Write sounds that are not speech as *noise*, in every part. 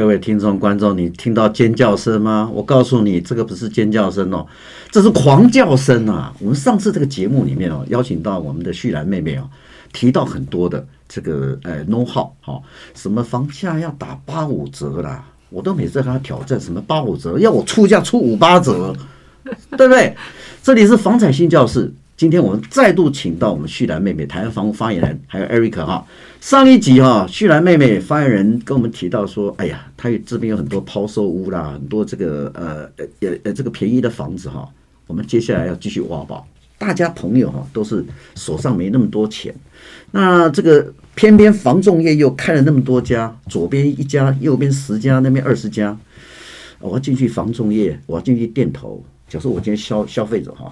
各位听众观众，你听到尖叫声吗？我告诉你，这个不是尖叫声哦，这是狂叫声啊！我们上次这个节目里面哦，邀请到我们的旭兰妹妹哦，提到很多的这个呃 know how 哈，什么房价要打八五折啦，我都每次跟她挑战什么八五折，要我出价出五八折，对不对？这里是房产新教室。今天我们再度请到我们旭兰妹妹台湾房屋发言人，还有 Eric 哈。上一集哈，旭兰妹妹发言人跟我们提到说，哎呀，他这边有很多抛售屋啦，很多这个呃呃呃这个便宜的房子哈。我们接下来要继续挖宝，大家朋友哈都是手上没那么多钱，那这个偏偏房仲业又开了那么多家，左边一家，右边十家，那边二十家，我要进去房仲业，我要进去店头。假设我今天消消费者哈。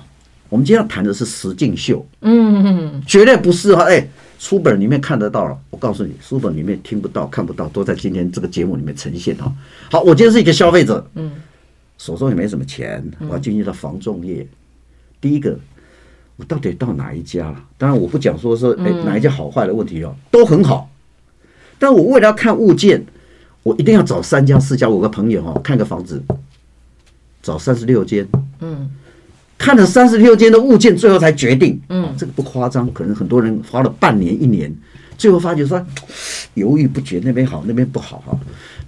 我们今天要谈的是实境秀，嗯，绝对不是哈，哎，书本里面看得到了，我告诉你，书本里面听不到、看不到，都在今天这个节目里面呈现哈。好，我今天是一个消费者，嗯，手中也没什么钱，我要进入到房仲业。第一个，我到底到哪一家了？当然，我不讲说是哎哪一家好坏的问题哦，都很好。但我为了要看物件，我一定要找三家、四家，我个朋友哈，看个房子，找三十六间，嗯。看了三十六间的物件，最后才决定。嗯，这个不夸张，可能很多人花了半年、一年，最后发觉说犹豫不决，那边好，那边不好哈。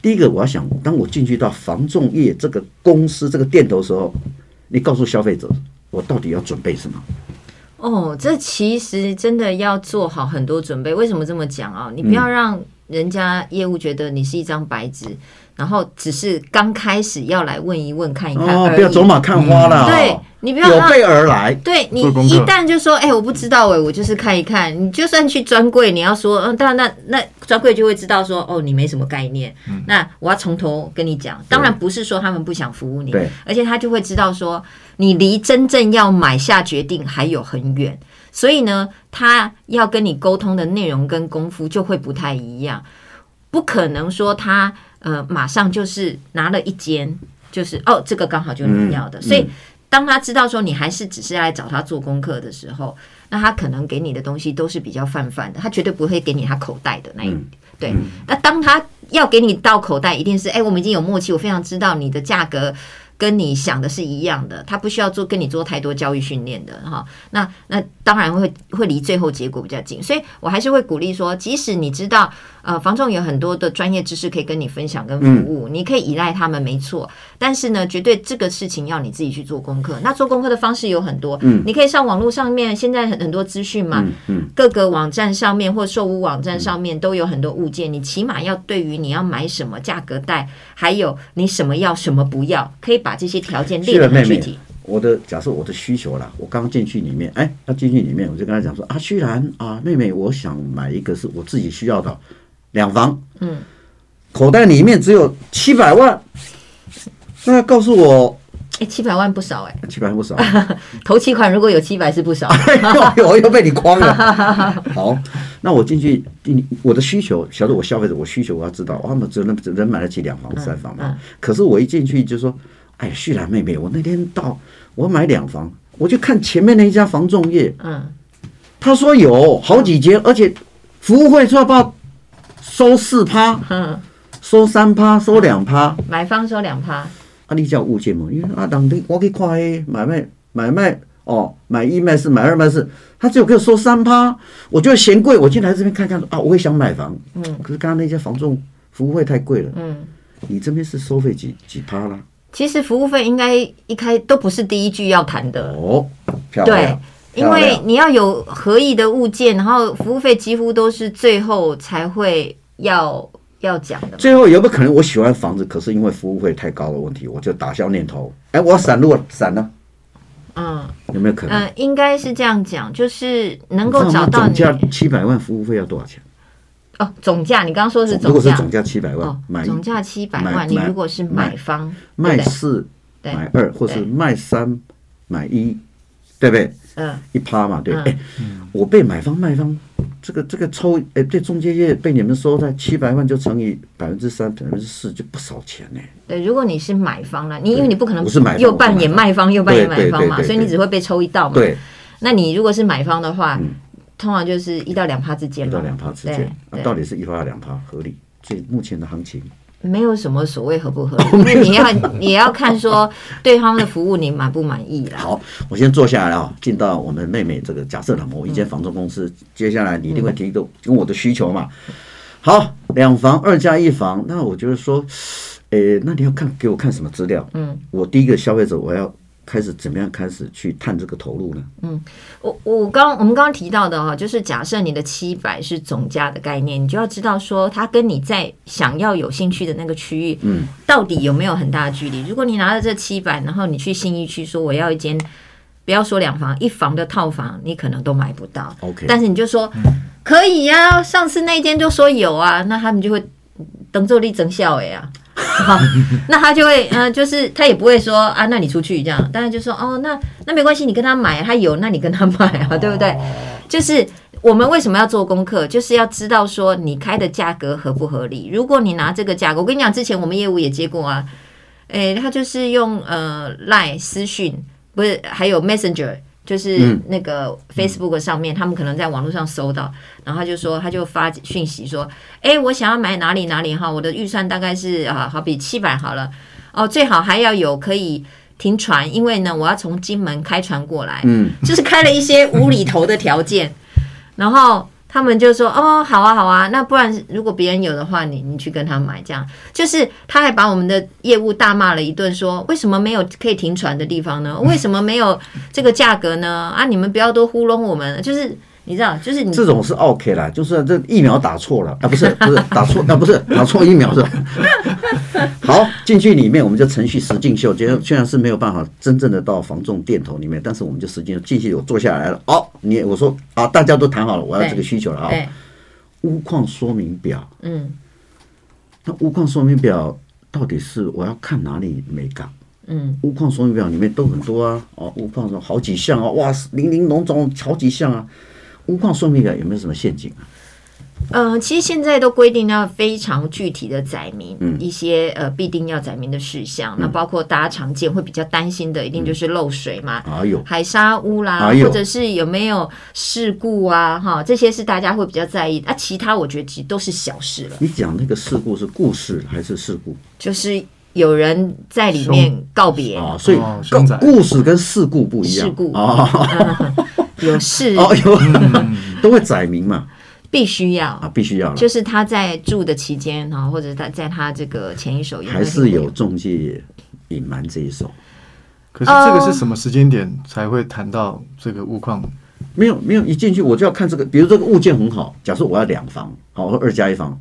第一个，我要想，当我进去到房仲业这个公司、这个店头的时候，你告诉消费者，我到底要准备什么？哦，这其实真的要做好很多准备。为什么这么讲啊？你不要让人家业务觉得你是一张白纸。然后只是刚开始要来问一问看一看，哦，不要走马看花了。对，你不要有备而来。对，你一旦就说，哎，我不知道哎，我就是看一看。你就算去专柜，你要说，嗯，当然那那专柜就会知道说，哦，你没什么概念。那我要从头跟你讲，当然不是说他们不想服务你，而且他就会知道说，你离真正要买下决定还有很远，所以呢，他要跟你沟通的内容跟功夫就会不太一样，不可能说他。呃，马上就是拿了一间，就是哦，这个刚好就是你要的。所以当他知道说你还是只是来找他做功课的时候，那他可能给你的东西都是比较泛泛的，他绝对不会给你他口袋的那一。嗯、对，那当他要给你到口袋，一定是哎，我们已经有默契，我非常知道你的价格。跟你想的是一样的，他不需要做跟你做太多教育训练的哈。那那当然会会离最后结果比较近，所以我还是会鼓励说，即使你知道呃房仲有很多的专业知识可以跟你分享跟服务，嗯、你可以依赖他们没错，但是呢，绝对这个事情要你自己去做功课。那做功课的方式有很多，嗯，你可以上网络上面，现在很很多资讯嘛，嗯，嗯各个网站上面或售屋网站上面都有很多物件，你起码要对于你要买什么价格带，还有你什么要什么不要，可以把。这些条件列得很具体。我的假设，我的需求啦，我刚进去里面，哎，要进去里面，我就跟他讲说啊，居然啊，妹妹，我想买一个是我自己需要的两房，嗯，口袋里面只有七百万，那告诉我，哎，七百万不少哎，七百万不少，*laughs* 头期款如果有七百是不少，*laughs* 我 *laughs* 又被你诓了。好，那我进去，我的需求，晓得我消费者，我需求我要知道，他们只能只能买得起两房三房嘛。可是我一进去就说。哎，旭兰妹妹，我那天到，我买两房，我就看前面那一家房仲业，嗯，他说有好几间，而且服务会说要不要收四趴，嗯，收三趴，收两趴，买方收两趴，啊，你叫物件嘛，因为啊，当天我可以看诶，买卖买卖哦，买一卖四，买二卖四，他只有给我收三趴，我觉得嫌贵，我进来这边看看啊，我也想买房，嗯，可是刚刚那些房仲服务费太贵了，嗯，你这边是收费几几趴啦？其实服务费应该一开都不是第一句要谈的。哦，对，因为你要有合意的物件，然后服务费几乎都是最后才会要要讲的。最后有没有可能我喜欢房子，可是因为服务费太高的问题，我就打消念头？哎，我闪路闪了，嗯，有没有可能？嗯，应该是这样讲，就是能够找到你总价七百万服务费要多少钱？哦，总价你刚刚说的是总价，如果是总价七百万，哦、买总价七百万，你如果是买方卖四买二，或是卖三买一，对不对？嗯，一趴嘛，对。哎，我被买方卖方这个这个抽，哎，对，中介业被你们收在七百万，就乘以百分之三、百分之四，就不少钱呢。对，如果你是买方了，你因为你不可能又扮演卖方又扮演买方嘛，所以你只会被抽一道嘛。对，那你如果是买方的话。通常就是一到两趴之间，一到两趴之间，那到底是一趴两趴合理？所以目前的行情，没有什么所谓合不合理，*laughs* 你要你要看说对他们的服务你满不满意啦。好，我先坐下来啊，进到我们妹妹这个假设的某一间房中公司，嗯、接下来你一定会提供跟我的需求嘛。好，两房二加一房，那我就是说，诶，那你要看给我看什么资料？嗯，我第一个消费者我要。开始怎么样开始去探这个投入呢？嗯，我我刚我们刚刚提到的哈，就是假设你的七百是总价的概念，你就要知道说，它跟你在想要有兴趣的那个区域，嗯，到底有没有很大的距离？如果你拿着这七百，然后你去新一区说我要一间，不要说两房一房的套房，你可能都买不到。OK，但是你就说可以呀、啊，上次那间就说有啊，那他们就会等着你增效哎呀。好，那他就会，嗯、呃，就是他也不会说啊，那你出去这样，当然就说哦，那那没关系，你跟他买，他有，那你跟他买啊，对不对？就是我们为什么要做功课，就是要知道说你开的价格合不合理。如果你拿这个价格，我跟你讲，之前我们业务也接过啊，诶，他就是用呃 Line 私讯，不是还有 Messenger。就是那个 Facebook 上面，嗯、他们可能在网络上搜到，然后他就说，他就发讯息说，哎，我想要买哪里哪里哈，我的预算大概是啊，好比七百好了，哦，最好还要有可以停船，因为呢，我要从金门开船过来，嗯，就是开了一些无厘头的条件，然后。他们就说：“哦，好啊，好啊，那不然如果别人有的话，你你去跟他买，这样就是他还把我们的业务大骂了一顿，说为什么没有可以停船的地方呢？为什么没有这个价格呢？啊，你们不要多糊弄我们，就是。”你知道，就是你这种是 OK 啦，就是这疫苗打错了啊，不是不是 *laughs* 打错啊，不是打错疫苗是吧？*laughs* 好，进去里面我们就程序实境秀，觉得虽然是没有办法真正的到防重电头里面，但是我们就实际进去我坐下来了。哦，你我说啊，大家都谈好了，我要这个需求了啊。屋况说明表，嗯，那屋况说明表到底是我要看哪里没港？嗯，屋况说明表里面都很多啊，哦，屋况说好几项啊，哇，林林总总好几项啊。屋况说明表有没有什么陷阱啊？嗯、呃，其实现在都规定要非常具体的载明一些呃必定要载明的事项。嗯、那包括大家常见会比较担心的，一定就是漏水嘛，哎呦，海沙屋啦，哎、或者是有没有事故啊，哈，这些是大家会比较在意。啊，其他我觉得其实都是小事了。你讲那个事故是故事还是事故？就是有人在里面告别啊，所以故事跟事故不一样。事故啊。哦有 *laughs* 事哦，有 *laughs* 都会载明嘛，必须要啊，必须要，就是他在住的期间哈，或者他在他这个前一手，还是有中介隐瞒这一手。可是这个是什么时间点才会谈到这个物况？没有没有，一进去我就要看这个，比如这个物件很好，假设我要两房，好，我说二加一房。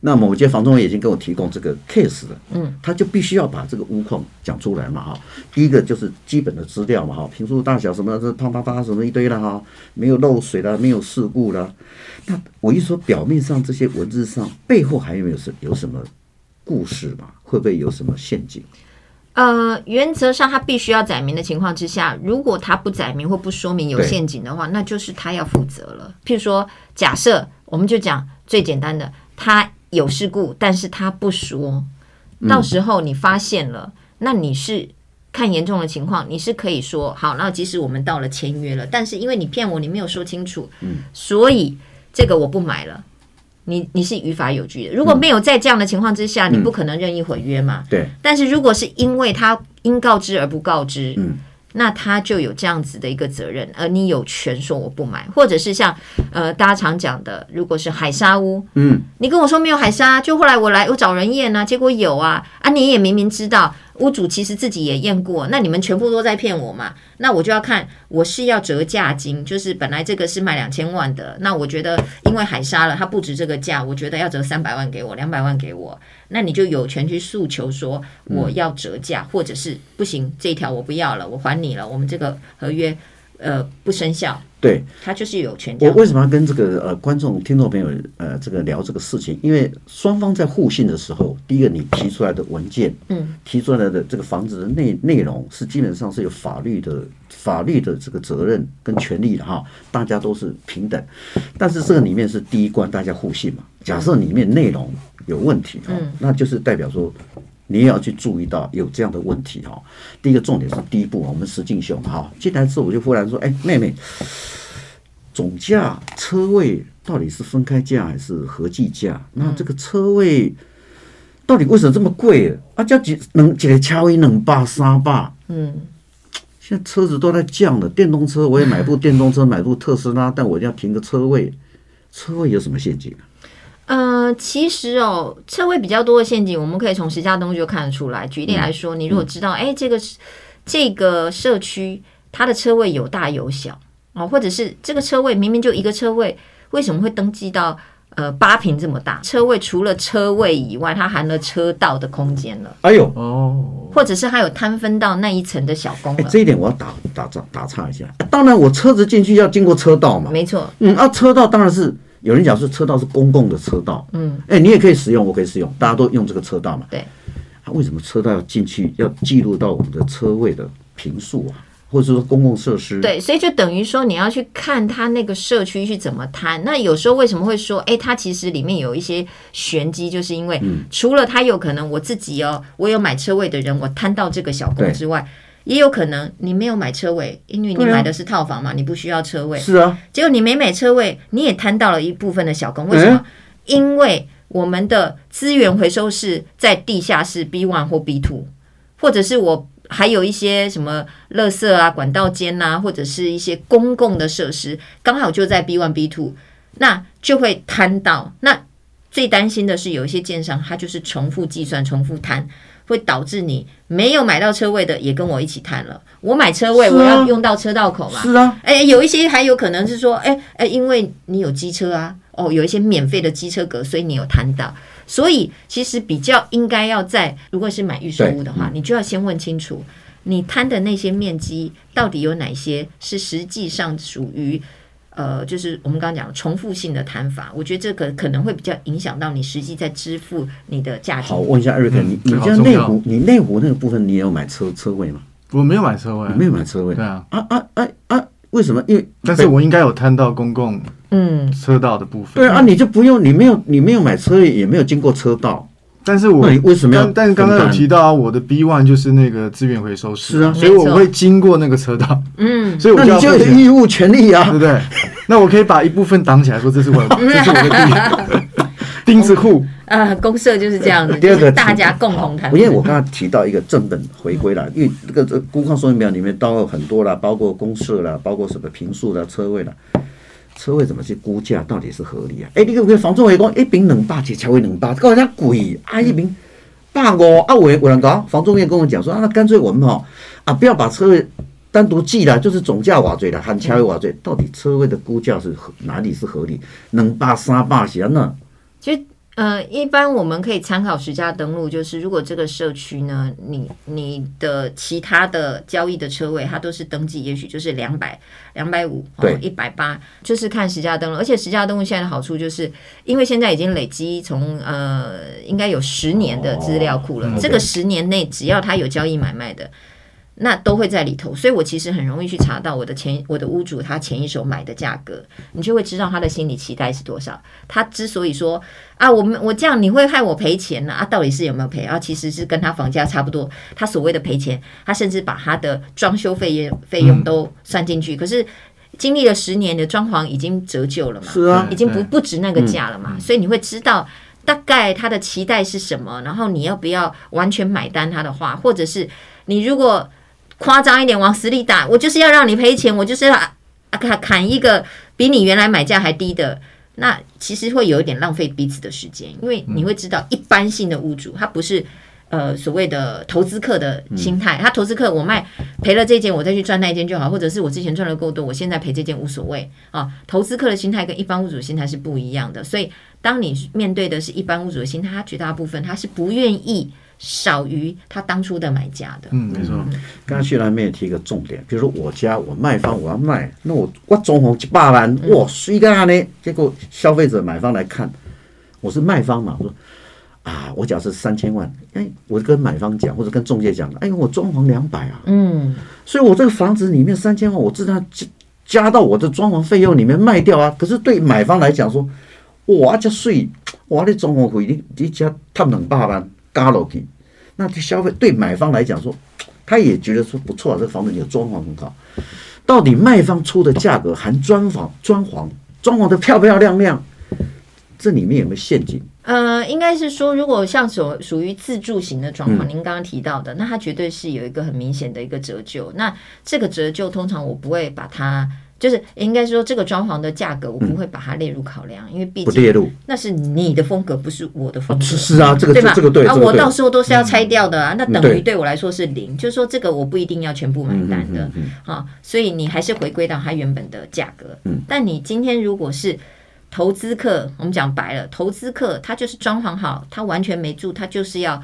那某间房仲已经给我提供这个 case 了，嗯，他就必须要把这个屋况讲出来嘛，哈，第一个就是基本的资料嘛，哈，平数大小什么这啪啪啪什么一堆了哈，没有漏水了，没有事故了。那我一说表面上这些文字上背后还有没有什有什么故事嘛？会不会有什么陷阱？呃，原则上他必须要载明的情况之下，如果他不载明或不说明有陷阱的话，那就是他要负责了。譬如说，假设我们就讲最简单的，他。有事故，但是他不说，到时候你发现了，嗯、那你是看严重的情况，你是可以说好，那即使我们到了签约了，但是因为你骗我，你没有说清楚，嗯，所以这个我不买了，你你是于法有据的。如果没有在这样的情况之下，嗯、你不可能任意毁约嘛，对。但是如果是因为他应告知而不告知，嗯。那他就有这样子的一个责任，而你有权说我不买，或者是像呃大家常讲的，如果是海沙屋，嗯，你跟我说没有海沙，就后来我来我找人验呢、啊，结果有啊，啊你也明明知道。屋主其实自己也验过，那你们全部都在骗我嘛？那我就要看我是要折价金，就是本来这个是卖两千万的，那我觉得因为海沙了，它不值这个价，我觉得要折三百万给我，两百万给我，那你就有权去诉求说我要折价，嗯、或者是不行，这一条我不要了，我还你了，我们这个合约呃不生效。对，他就是有权。我为什么要跟这个呃观众、听众朋友呃这个聊这个事情？因为双方在互信的时候，第一个你提出来的文件，嗯，提出来的这个房子的内内容是基本上是有法律的法律的这个责任跟权利的哈，大家都是平等。但是这个里面是第一关，大家互信嘛。假设里面内容有问题啊，那就是代表说你也要去注意到有这样的问题哈。第一个重点是第一步，我们实境秀哈，进来之后我就忽然说，哎，妹妹。总价车位到底是分开价还是合计价？那这个车位到底为什么这么贵啊？叫几能几个车位两百三百？嗯，现在车子都在降了，电动车我也买部电动车，买部特斯拉，但我要停个车位，车位有什么陷阱啊？呃，其实哦，车位比较多的陷阱，我们可以从实价登录就看得出来。举例来说，嗯、你如果知道，哎、嗯，这个这个社区它的车位有大有小哦，或者是这个车位明明就一个车位，为什么会登记到呃八平这么大？车位除了车位以外，它含了车道的空间了。哎呦哦，或者是它有摊分到那一层的小公了。这一点我要打打打打岔一下。当然，我车子进去要经过车道嘛。没错。嗯啊，车道当然是。有人讲说车道是公共的车道，嗯，哎，你也可以使用，我可以使用，大家都用这个车道嘛。对，啊，为什么车道要进去要记录到我们的车位的平数啊，或者说公共设施？对，所以就等于说你要去看它那个社区去怎么摊。那有时候为什么会说，哎，它其实里面有一些玄机，就是因为除了它有可能我自己哦，我有买车位的人，我摊到这个小工之外。也有可能你没有买车位，因为你买的是套房嘛，啊、你不需要车位。是啊，结果你没买车位，你也摊到了一部分的小工。为什么？欸、因为我们的资源回收是在地下室 B one 或 B two，或者是我还有一些什么垃圾啊、管道间啊，或者是一些公共的设施，刚好就在 B one B two，那就会摊到。那最担心的是有一些建商，他就是重复计算、重复摊。会导致你没有买到车位的也跟我一起摊了。我买车位，我要用到车道口嘛？是啊。哎，有一些还有可能是说，哎哎，因为你有机车啊，哦，有一些免费的机车格，所以你有摊到。所以其实比较应该要在，如果是买预售屋的话，你就要先问清楚，你摊的那些面积到底有哪些是实际上属于。呃，就是我们刚刚讲的重复性的摊法，我觉得这个可能会比较影响到你实际在支付你的价值。好，问一下艾瑞克，你你家内湖，你内湖那个部分，你也有买车车位吗？我没有买车位，没有买车位。对啊，啊啊啊啊！为什么？因为但是我应该有摊到公共嗯车道的部分。对啊，你就不用，你没有你没有买车位，也没有经过车道。但是我为什么要？但是刚刚有提到啊，我的 B one 就是那个资源回收室，是啊，所以我会经过那个车道，嗯，*laughs* 所以我就要有义务权利啊，对不对？那我可以把一部分挡起来，说这是我的，*laughs* 这是我的地，*laughs* 钉子户啊，公社就是这样的。第二个，大家共同谈。因为我刚刚提到一个正本回归了，因为这个这估况说明表里面都有很多了，包括公社了，包括什么平数的车位了。车位怎么去估价，到底是合理啊？哎，你可不可以房仲会讲一平两百，几车位两百，搞人家贵啊！一平百五啊，我我能讲，房仲也跟我讲说啊，那干脆我们吼啊，不要把车位单独记了，就是总价瓦最了，含车位瓦最，到底车位的估价是哪里是合理？两百三百钱呢？其实。呃，一般我们可以参考实价登录，就是如果这个社区呢，你你的其他的交易的车位，它都是登记，也许就是两百、两百五、一百八，就是看实价登录。而且实价登录现在的好处就是，因为现在已经累积从呃，应该有十年的资料库了，哦、这个十年内只要它有交易买卖的。那都会在里头，所以我其实很容易去查到我的前我的屋主他前一手买的价格，你就会知道他的心理期待是多少。他之所以说啊，我们我这样你会害我赔钱呢？啊，到底是有没有赔啊？其实是跟他房价差不多。他所谓的赔钱，他甚至把他的装修费用费用都算进去。可是经历了十年的装潢已经折旧了嘛？是啊，已经不不值那个价了嘛？所以你会知道大概他的期待是什么，然后你要不要完全买单他的话，或者是你如果。夸张一点，往死里打，我就是要让你赔钱，我就是要砍砍一个比你原来买价还低的，那其实会有一点浪费彼此的时间，因为你会知道，一般性的屋主他不是呃所谓的投资客的心态，他投资客我卖赔了这件，我再去赚那一件就好，或者是我之前赚的够多，我现在赔这件无所谓啊。投资客的心态跟一般屋主的心态是不一样的，所以当你面对的是一般屋主的心态，他绝大部分他是不愿意。少于他当初的买家的。嗯，没错。刚刚旭兰妹也提一个重点，比如说我家我卖方我要卖，那我我装潢一百万，哇，谁干呢？结果消费者买方来看，我是卖方嘛，我说啊，我假设三千万，哎，我跟买方讲或者跟中介讲，哎，我装潢两百啊，嗯，所以我这个房子里面三千万，我自然加加到我的装潢费用里面卖掉啊。可是对买方来讲说，哇，这税，哇，你装潢费你你加他两百万。加楼梯，那对消费对买方来讲说，他也觉得说不错啊，这个房子有装潢很好。到底卖方出的价格含装潢、装潢、装潢的漂漂亮亮，这里面有没有陷阱？呃，应该是说，如果像所属于自住型的装潢，嗯、您刚刚提到的，那它绝对是有一个很明显的一个折旧。那这个折旧通常我不会把它，就是应该说这个装潢的价格我不会把它列入考量，嗯、因为毕竟列入那是你的风格，不是我的风格。啊是啊，这个对吧？这个对啊，我到时候都是要拆掉的啊，嗯、那等于对我来说是零，嗯、就是说这个我不一定要全部买单的、嗯所以你还是回归到它原本的价格。嗯，但你今天如果是。投资客，我们讲白了，投资客他就是装潢好，他完全没住，他就是要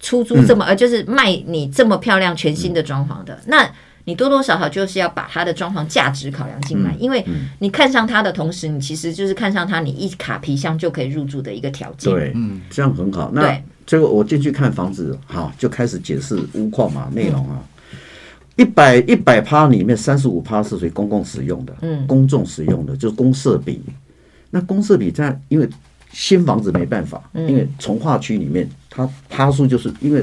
出租这么，呃、嗯，就是卖你这么漂亮全新的装潢的，嗯、那你多多少少就是要把它的装潢价值考量进来，嗯、因为你看上它的同时，你其实就是看上它，你一卡皮箱就可以入住的一个条件。对，嗯，这样很好。那最后我进去看房子，好，就开始解释屋况嘛，内容啊，一百一百趴里面三十五趴是属于公共使用的，嗯，公众使用的就是公设比。那公设比在，因为新房子没办法，因为从化区里面它趴数就是因为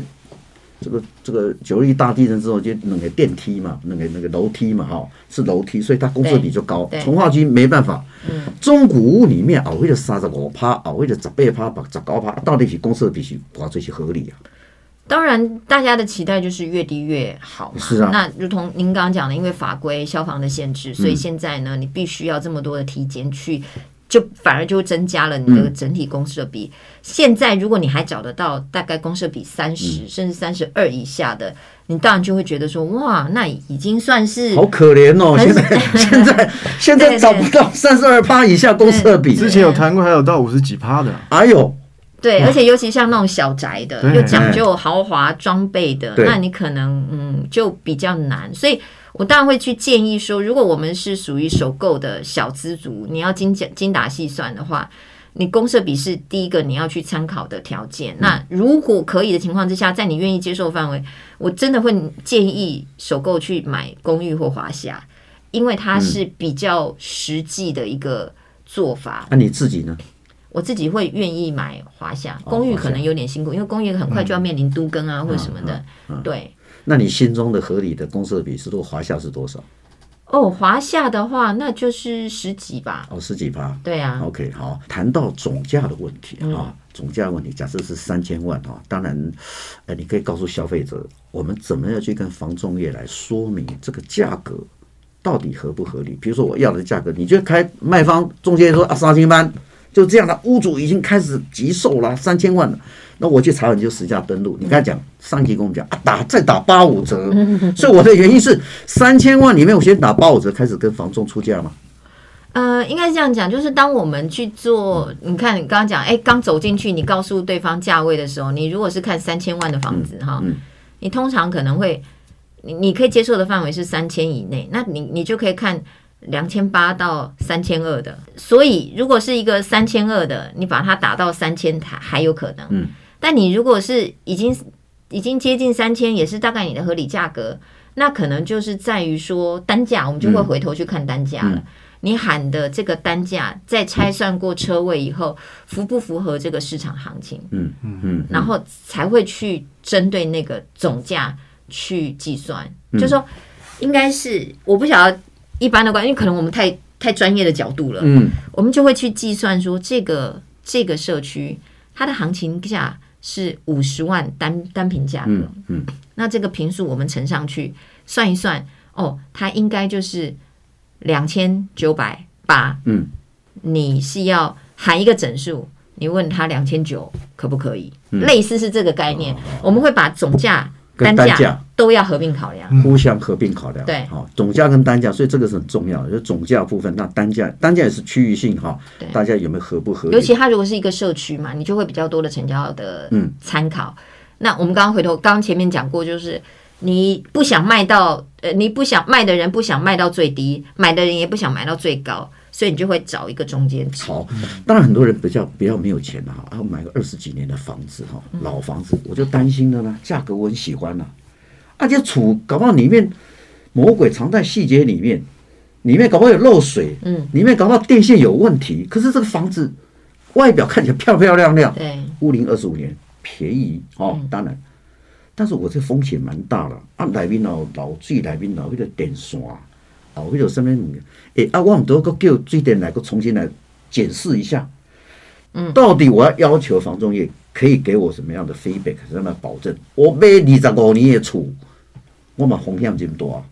这个这个九一大地震之后就那个电梯嘛，那个那个楼梯嘛哈，是楼梯，所以它公设比就高。从化区没办法，中古屋里面熬会的三十五趴，熬会的十八趴，把十高趴，到底是公设比是哇最是合理啊？当然，大家的期待就是越低越好嘛。是啊。那如同您刚刚讲的，因为法规消防的限制，所以现在呢，你必须要这么多的体检去。就反而就增加了你的整体公设比。嗯、现在如果你还找得到大概公设比三十、嗯、甚至三十二以下的，你当然就会觉得说哇，那已经算是好可怜哦。现在 *laughs* 现在现在找不到三十二趴以下公设比，之前有谈过，还有到五十几趴的。哎呦，对，而且尤其像那种小宅的，又讲究豪华装备的，那你可能嗯就比较难，所以。我当然会去建议说，如果我们是属于首购的小资族，你要精讲精打细算的话，你公社比是第一个你要去参考的条件。那如果可以的情况之下，在你愿意接受范围，我真的会建议首购去买公寓或华夏，因为它是比较实际的一个做法。那、嗯啊、你自己呢？我自己会愿意买华夏，公寓可能有点辛苦，因为公寓很快就要面临都更啊、嗯、或者什么的，对。那你心中的合理的公设比是多？华夏是多少？哦，华夏的话，那就是十几吧。哦，十几吧。对啊。OK，好，谈到总价的问题啊，嗯、总价问题，假设是三千万哈，当然，呃，你可以告诉消费者，我们怎么样去跟房仲业来说明这个价格到底合不合理？比如说我要的价格，你就开卖方中介说啊，三千万。就这样的，屋主已经开始急售了，三千万了。那我去查，你就实价登录。你刚才讲上级跟我们讲啊，打再打八五折。*laughs* 所以我的原因是三千万里面，我先打八五折，开始跟房仲出价嘛。呃，应该是这样讲，就是当我们去做，你看你刚刚讲，哎，刚走进去，你告诉对方价位的时候，你如果是看三千万的房子哈，你通常可能会，你你可以接受的范围是三千以内，那你你就可以看。两千八到三千二的，所以如果是一个三千二的，你把它打到三千台还有可能。嗯，但你如果是已经已经接近三千，也是大概你的合理价格，那可能就是在于说单价，我们就会回头去看单价了。嗯嗯、你喊的这个单价，在拆算过车位以后，符不符合这个市场行情？嗯嗯嗯，嗯然后才会去针对那个总价去计算。嗯、就说应该是我不晓得。一般的关，因为可能我们太太专业的角度了，嗯，我们就会去计算说，这个这个社区它的行情价是五十万单单平价格，嗯，嗯，那这个平数我们乘上去算一算，哦，它应该就是两千九百八，嗯，你是要含一个整数，你问他两千九可不可以？嗯，类似是这个概念，我们会把总价。单价都要合并考量，互相合并考量。对，好，总价跟单价，所以这个是很重要的。就总价部分，那单价，单价也是区域性哈。对，大家有没有合不合？尤其它如果是一个社区嘛，你就会比较多的成交的嗯参考。嗯、那我们刚刚回头，刚刚前面讲过，就是你不想卖到呃，你不想卖的人不想卖到最低，买的人也不想买到最高。所以你就会找一个中间值。好，当然很多人比较比较没有钱的哈，然后买个二十几年的房子哈，老房子，我就担心了呢。价格我很喜欢呐，而且储搞不好里面魔鬼藏在细节里面，里面搞不好有漏水，嗯，里面搞不好电线有问题。可是这个房子外表看起来漂漂亮亮，对，屋龄二十五年，便宜哦，当然，但是我这风险蛮大了啊，里面老老最里面老那个电线。哦，为了什么？诶啊，我们都个叫水电来个重新来检视一下。嗯，到底我要要求房仲业可以给我什么样的 feedback，什么保证？我买二十五年的厝，我嘛风险这么多啊。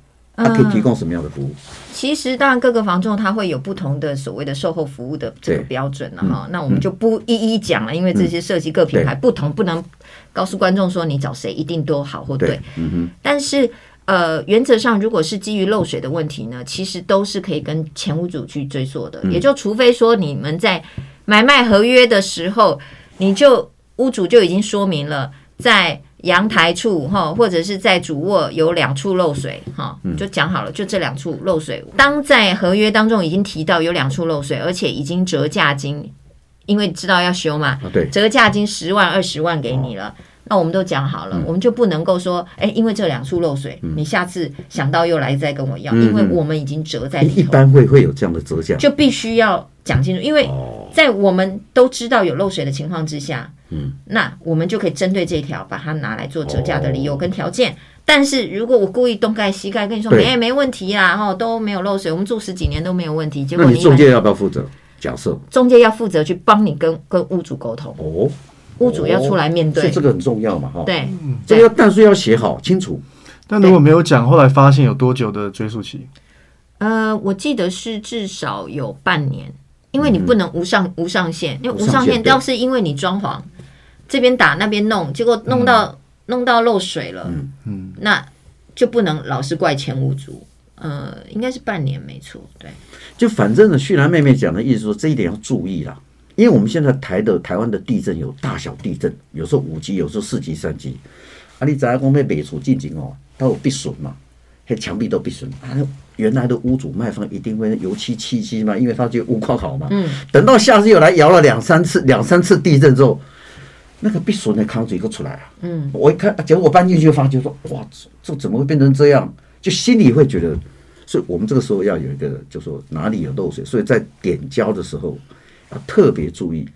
它可以提供什么样的服务？其实，当然各个房仲它会有不同的所谓的售后服务的这个标准了哈。那我们就不一一讲了，因为这些涉及各品牌不同，不能告诉观众说你找谁一定都好或对。嗯哼。但是，呃，原则上，如果是基于漏水的问题呢，其实都是可以跟前屋主去追溯的。也就除非说你们在买卖合约的时候，你就屋主就已经说明了在。阳台处哈，或者是在主卧有两处漏水哈，就讲好了，就这两处漏水。当在合约当中已经提到有两处漏水，而且已经折价金，因为知道要修嘛，对，折价金十万二十万给你了，那我们都讲好了，我们就不能够说，哎，因为这两处漏水，你下次想到又来再跟我要，因为我们已经折在里头。一般会会有这样的折价，就必须要讲清楚，因为在我们都知道有漏水的情况之下。嗯，那我们就可以针对这一条把它拿来做折价的理由跟条件。哦、但是如果我故意东盖西盖跟你说没没问题啊，哈都没有漏水，我们住十几年都没有问题。结果你，你中介要不要负责？假设中介要负责去帮你跟跟屋主沟通哦，屋主要出来面对，所以这个很重要嘛，哈。对，这个要但是要写好清楚。但如果没有讲，后来发现有多久的追溯期？呃，我记得是至少有半年，因为你不能无上、嗯、无上限，因为无上限要是因为你装潢。这边打那边弄，结果弄到、嗯、弄到漏水了，嗯嗯，那就不能老是怪前屋主，呃，应该是半年没错，对。就反正呢，旭兰妹妹讲的意思说，这一点要注意啦，因为我们现在台的台湾的地震有大小地震，有时候五级，有时候四级、三级。啊，你在公被北处进行哦，它有必损嘛，那墙壁都必损啊。原来的屋主卖方一定会油漆漆漆嘛，因为他就屋况好嘛，嗯。等到下次又来摇了两三次，两三次地震之后。那个必损的扛子一个出来啊！嗯，我一看，结果我搬进去就发觉说，哇，这这怎么会变成这样？就心里会觉得，所以我们这个时候要有一个，就说哪里有漏水，所以在点胶的时候要特别注意。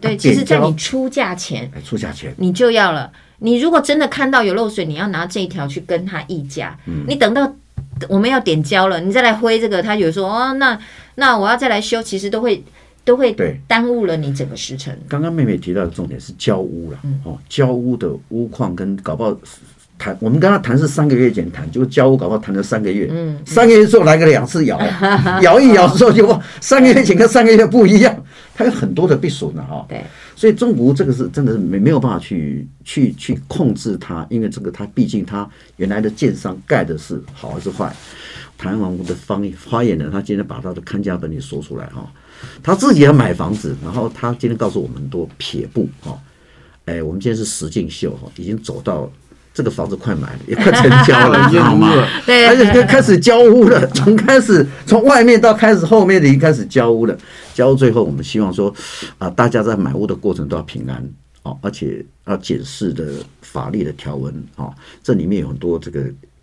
对，其实，在你出价前，出价前你就要了。你如果真的看到有漏水，你要拿这一条去跟他议价。嗯，你等到我们要点胶了，你再来挥这个，他有说哦，那那我要再来修，其实都会。都会耽误了你整个时辰。刚刚妹妹提到的重点是交屋了，嗯、哦，交屋的屋况跟搞不好谈，我们跟他谈是三个月前谈，就交屋搞不好谈了三个月，嗯，三个月之后来个两次摇，*laughs* 摇一摇之后就三个月前跟三个月不一样，他有很多的避损的哈。对，所以中国这个是真的是没没有办法去去去控制它，因为这个它毕竟它原来的建商盖的是好还是坏。台湾的方发言人，他今天把他的看家本领说出来哈。他自己要买房子，然后他今天告诉我们多撇步哈，哎，我们今天是实境秀哈，已经走到这个房子快买了，也快成交了，*laughs* 你知道吗？对，而且开始交屋了，*laughs* 从开始从外面到开始后面的已经开始交屋了，交最后我们希望说啊，大家在买屋的过程都要平安哦，而且要检视的法律的条文哦，这里面有很多这个。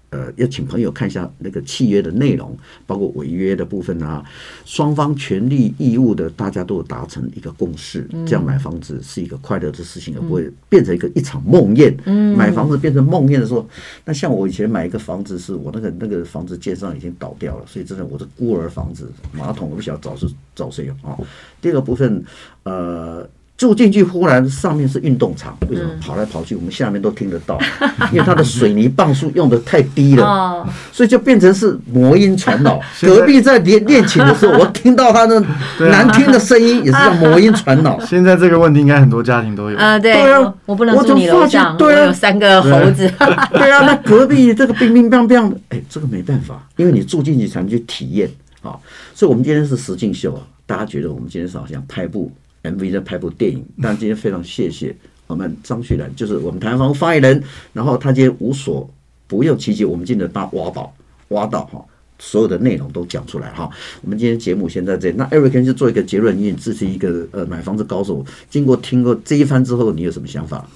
呃，要请朋友看一下那个契约的内容，包括违约的部分啊，双方权利义务的，大家都有达成一个共识，这样买房子是一个快乐的事情，而不会变成一个一场梦魇。嗯，买房子变成梦魇的时候，那像我以前买一个房子，是我那个那个房子建商已经倒掉了，所以真的我是孤儿房子，马桶我不晓得找是找谁啊。第二个部分，呃。住进去，忽然上面是运动场，为什么跑来跑去？我们下面都听得到，*laughs* 因为它的水泥磅数用的太低了，所以就变成是魔音传脑。*laughs* 隔壁在练练琴的时候，我听到他的 *laughs* 难听的声音，也是叫魔音传脑。现在这个问题应该很多家庭都有啊。对啊，我不能住你楼上，对啊，有三个猴子。对啊，那隔壁这个乒乒乓乓的，哎，这个没办法，因为你住进去才能去体验啊。所以，我们今天是实境秀啊，大家觉得我们今天是好像拍部。MV 在拍部电影，但今天非常谢谢我们张旭然，就是我们台湾房发言人。然后他今天无所不用其极，我们今天把挖宝挖到哈，所有的内容都讲出来哈。我们今天节目先在这里，那 Eric 就做一个结论，因为这是一个呃买房子高手。经过听过这一番之后，你有什么想法？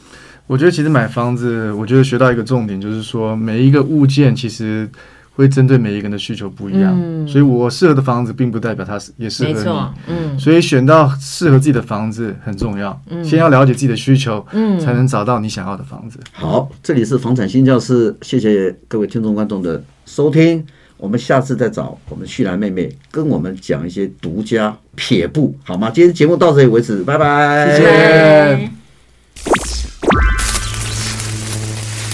我觉得其实买房子，我觉得学到一个重点，就是说每一个物件其实。会针对每一个人的需求不一样，嗯、所以我适合的房子并不代表它是也适合你。嗯，所以选到适合自己的房子很重要。嗯，先要了解自己的需求，嗯，才能找到你想要的房子。好，这里是房产新教室，谢谢各位听众观众的收听。我们下次再找我们旭兰妹妹跟我们讲一些独家撇步，好吗？今天节目到这里为止，拜拜。谢谢。